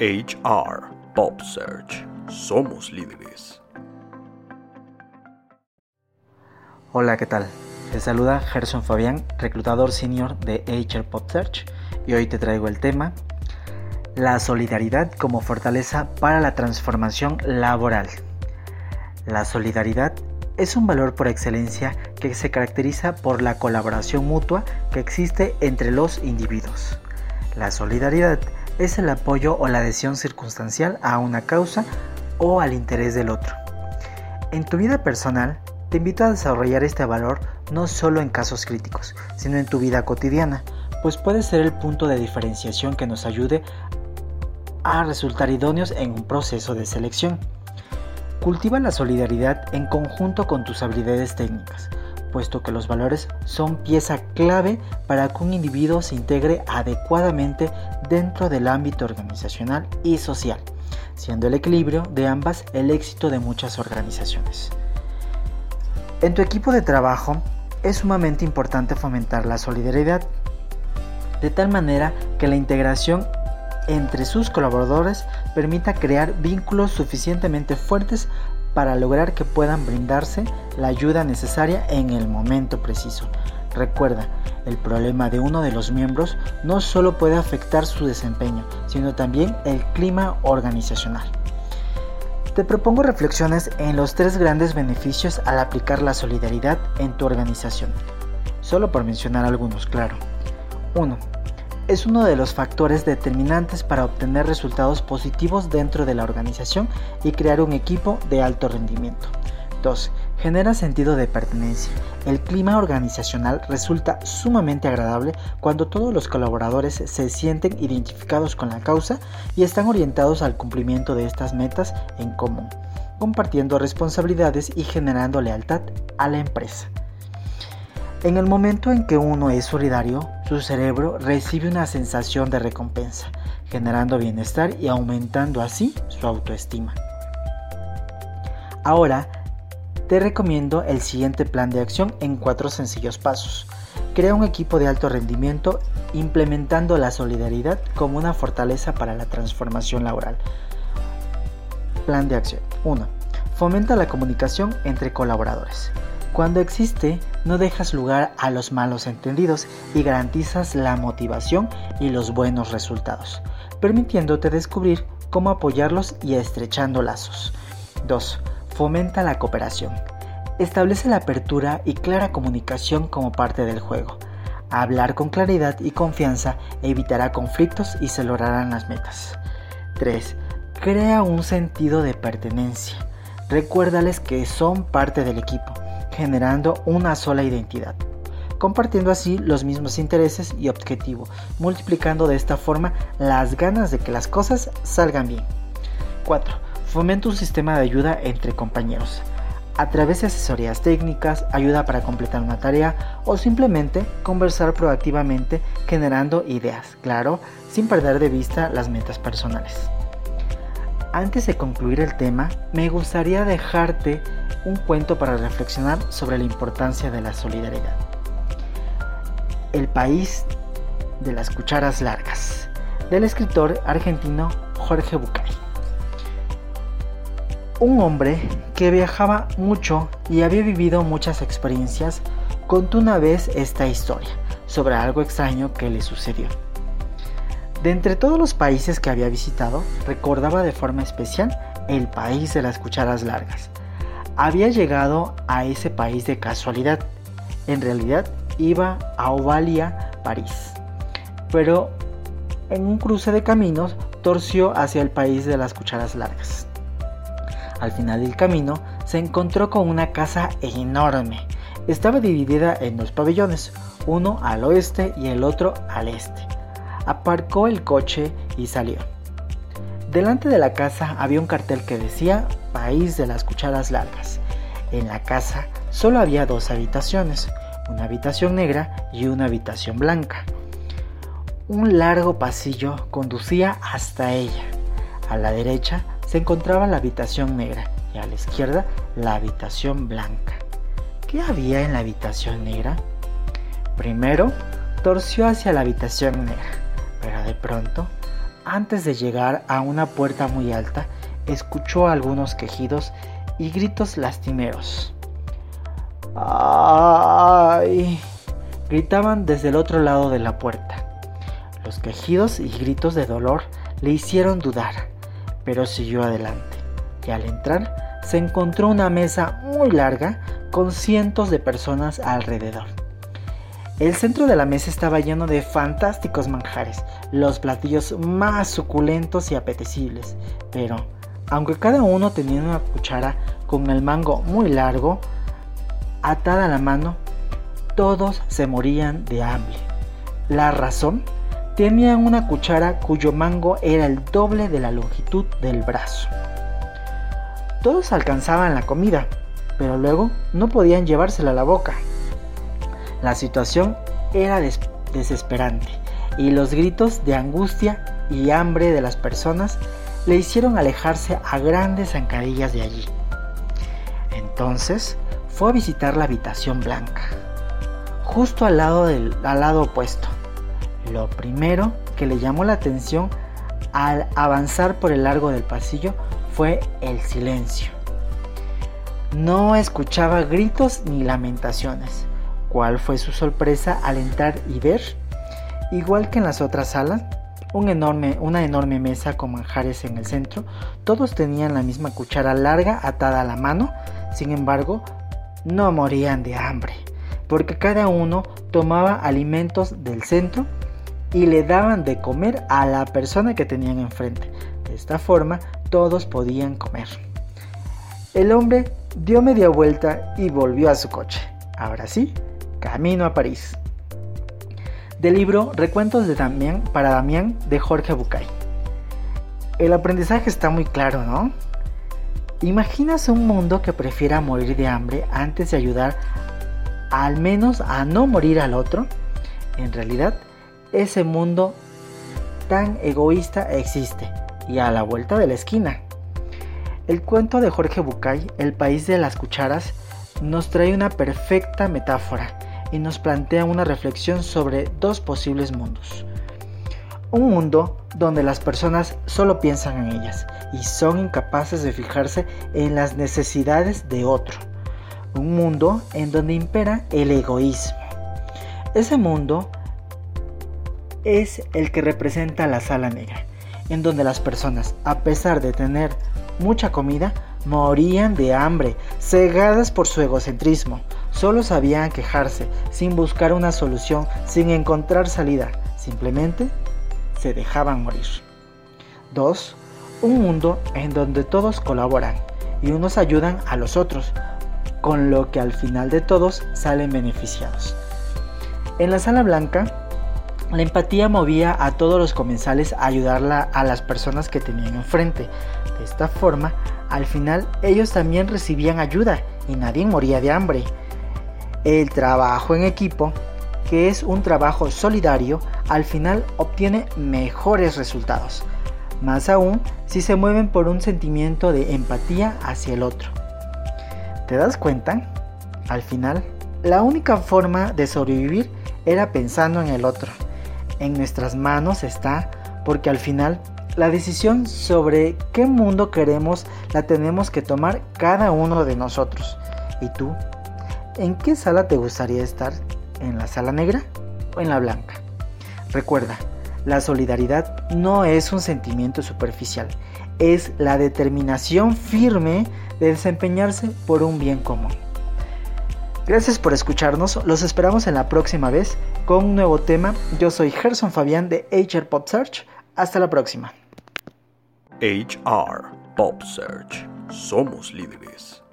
HR Pop Search. Somos líderes. Hola, ¿qué tal? Te saluda Gerson Fabián, reclutador senior de HR Pop Search, y hoy te traigo el tema La solidaridad como fortaleza para la transformación laboral. La solidaridad es un valor por excelencia que se caracteriza por la colaboración mutua que existe entre los individuos. La solidaridad el apoyo o la adhesión circunstancial a una causa o al interés del otro. En tu vida personal, te invito a desarrollar este valor no solo en casos críticos, sino en tu vida cotidiana, pues puede ser el punto de diferenciación que nos ayude a resultar idóneos en un proceso de selección. Cultiva la solidaridad en conjunto con tus habilidades técnicas, puesto que los valores son pieza clave para que un individuo se integre adecuadamente dentro del ámbito organizacional y social, siendo el equilibrio de ambas el éxito de muchas organizaciones. En tu equipo de trabajo es sumamente importante fomentar la solidaridad, de tal manera que la integración entre sus colaboradores permita crear vínculos suficientemente fuertes para lograr que puedan brindarse la ayuda necesaria en el momento preciso. Recuerda, el problema de uno de los miembros no solo puede afectar su desempeño, sino también el clima organizacional. Te propongo reflexiones en los tres grandes beneficios al aplicar la solidaridad en tu organización. Solo por mencionar algunos, claro. 1 es uno de los factores determinantes para obtener resultados positivos dentro de la organización y crear un equipo de alto rendimiento. 2. Genera sentido de pertenencia. El clima organizacional resulta sumamente agradable cuando todos los colaboradores se sienten identificados con la causa y están orientados al cumplimiento de estas metas en común, compartiendo responsabilidades y generando lealtad a la empresa. En el momento en que uno es solidario, su cerebro recibe una sensación de recompensa, generando bienestar y aumentando así su autoestima. Ahora, te recomiendo el siguiente plan de acción en cuatro sencillos pasos. Crea un equipo de alto rendimiento implementando la solidaridad como una fortaleza para la transformación laboral. Plan de acción 1. Fomenta la comunicación entre colaboradores. Cuando existe, no dejas lugar a los malos entendidos y garantizas la motivación y los buenos resultados, permitiéndote descubrir cómo apoyarlos y estrechando lazos. 2. Fomenta la cooperación. Establece la apertura y clara comunicación como parte del juego. Hablar con claridad y confianza evitará conflictos y se lograrán las metas. 3. Crea un sentido de pertenencia. Recuérdales que son parte del equipo generando una sola identidad, compartiendo así los mismos intereses y objetivos, multiplicando de esta forma las ganas de que las cosas salgan bien. 4. Fomenta un sistema de ayuda entre compañeros. A través de asesorías técnicas, ayuda para completar una tarea o simplemente conversar proactivamente generando ideas, claro, sin perder de vista las metas personales. Antes de concluir el tema, me gustaría dejarte un cuento para reflexionar sobre la importancia de la solidaridad. El país de las cucharas largas, del escritor argentino Jorge Bucay. Un hombre que viajaba mucho y había vivido muchas experiencias contó una vez esta historia sobre algo extraño que le sucedió. De entre todos los países que había visitado, recordaba de forma especial el país de las cucharas largas. Había llegado a ese país de casualidad. En realidad iba a Ovalia, París. Pero en un cruce de caminos torció hacia el país de las cucharas largas. Al final del camino se encontró con una casa enorme. Estaba dividida en dos pabellones, uno al oeste y el otro al este aparcó el coche y salió. Delante de la casa había un cartel que decía País de las Cucharas Largas. En la casa solo había dos habitaciones, una habitación negra y una habitación blanca. Un largo pasillo conducía hasta ella. A la derecha se encontraba la habitación negra y a la izquierda la habitación blanca. ¿Qué había en la habitación negra? Primero torció hacia la habitación negra pero de pronto antes de llegar a una puerta muy alta, escuchó algunos quejidos y gritos lastimeros. ¡Ay! gritaban desde el otro lado de la puerta. Los quejidos y gritos de dolor le hicieron dudar, pero siguió adelante, y al entrar se encontró una mesa muy larga con cientos de personas alrededor. El centro de la mesa estaba lleno de fantásticos manjares, los platillos más suculentos y apetecibles, pero aunque cada uno tenía una cuchara con el mango muy largo, atada a la mano, todos se morían de hambre. La razón, tenían una cuchara cuyo mango era el doble de la longitud del brazo. Todos alcanzaban la comida, pero luego no podían llevársela a la boca. La situación era desesperante y los gritos de angustia y hambre de las personas le hicieron alejarse a grandes zancadillas de allí. Entonces fue a visitar la habitación blanca, justo al lado, del, al lado opuesto. Lo primero que le llamó la atención al avanzar por el largo del pasillo fue el silencio. No escuchaba gritos ni lamentaciones. ¿Cuál fue su sorpresa al entrar y ver? Igual que en las otras salas, una enorme mesa con manjares en el centro. Todos tenían la misma cuchara larga atada a la mano. Sin embargo, no morían de hambre, porque cada uno tomaba alimentos del centro y le daban de comer a la persona que tenían enfrente. De esta forma, todos podían comer. El hombre dio media vuelta y volvió a su coche. Ahora sí, camino a París del libro Recuentos de para Damián de Jorge Bucay. El aprendizaje está muy claro, ¿no? ¿Imaginas un mundo que prefiera morir de hambre antes de ayudar al menos a no morir al otro? En realidad, ese mundo tan egoísta existe y a la vuelta de la esquina. El cuento de Jorge Bucay, El país de las cucharas, nos trae una perfecta metáfora y nos plantea una reflexión sobre dos posibles mundos. Un mundo donde las personas solo piensan en ellas y son incapaces de fijarse en las necesidades de otro. Un mundo en donde impera el egoísmo. Ese mundo es el que representa la sala negra, en donde las personas, a pesar de tener mucha comida, morían de hambre, cegadas por su egocentrismo, Solo sabían quejarse, sin buscar una solución, sin encontrar salida. Simplemente se dejaban morir. 2. Un mundo en donde todos colaboran y unos ayudan a los otros, con lo que al final de todos salen beneficiados. En la sala blanca, la empatía movía a todos los comensales a ayudarla a las personas que tenían enfrente. De esta forma, al final ellos también recibían ayuda y nadie moría de hambre. El trabajo en equipo, que es un trabajo solidario, al final obtiene mejores resultados. Más aún si se mueven por un sentimiento de empatía hacia el otro. ¿Te das cuenta? Al final, la única forma de sobrevivir era pensando en el otro. En nuestras manos está porque al final la decisión sobre qué mundo queremos la tenemos que tomar cada uno de nosotros. ¿Y tú ¿En qué sala te gustaría estar? ¿En la sala negra o en la blanca? Recuerda, la solidaridad no es un sentimiento superficial, es la determinación firme de desempeñarse por un bien común. Gracias por escucharnos, los esperamos en la próxima vez con un nuevo tema. Yo soy Gerson Fabián de HR Pop Search. Hasta la próxima. HR Pop Search. Somos líderes.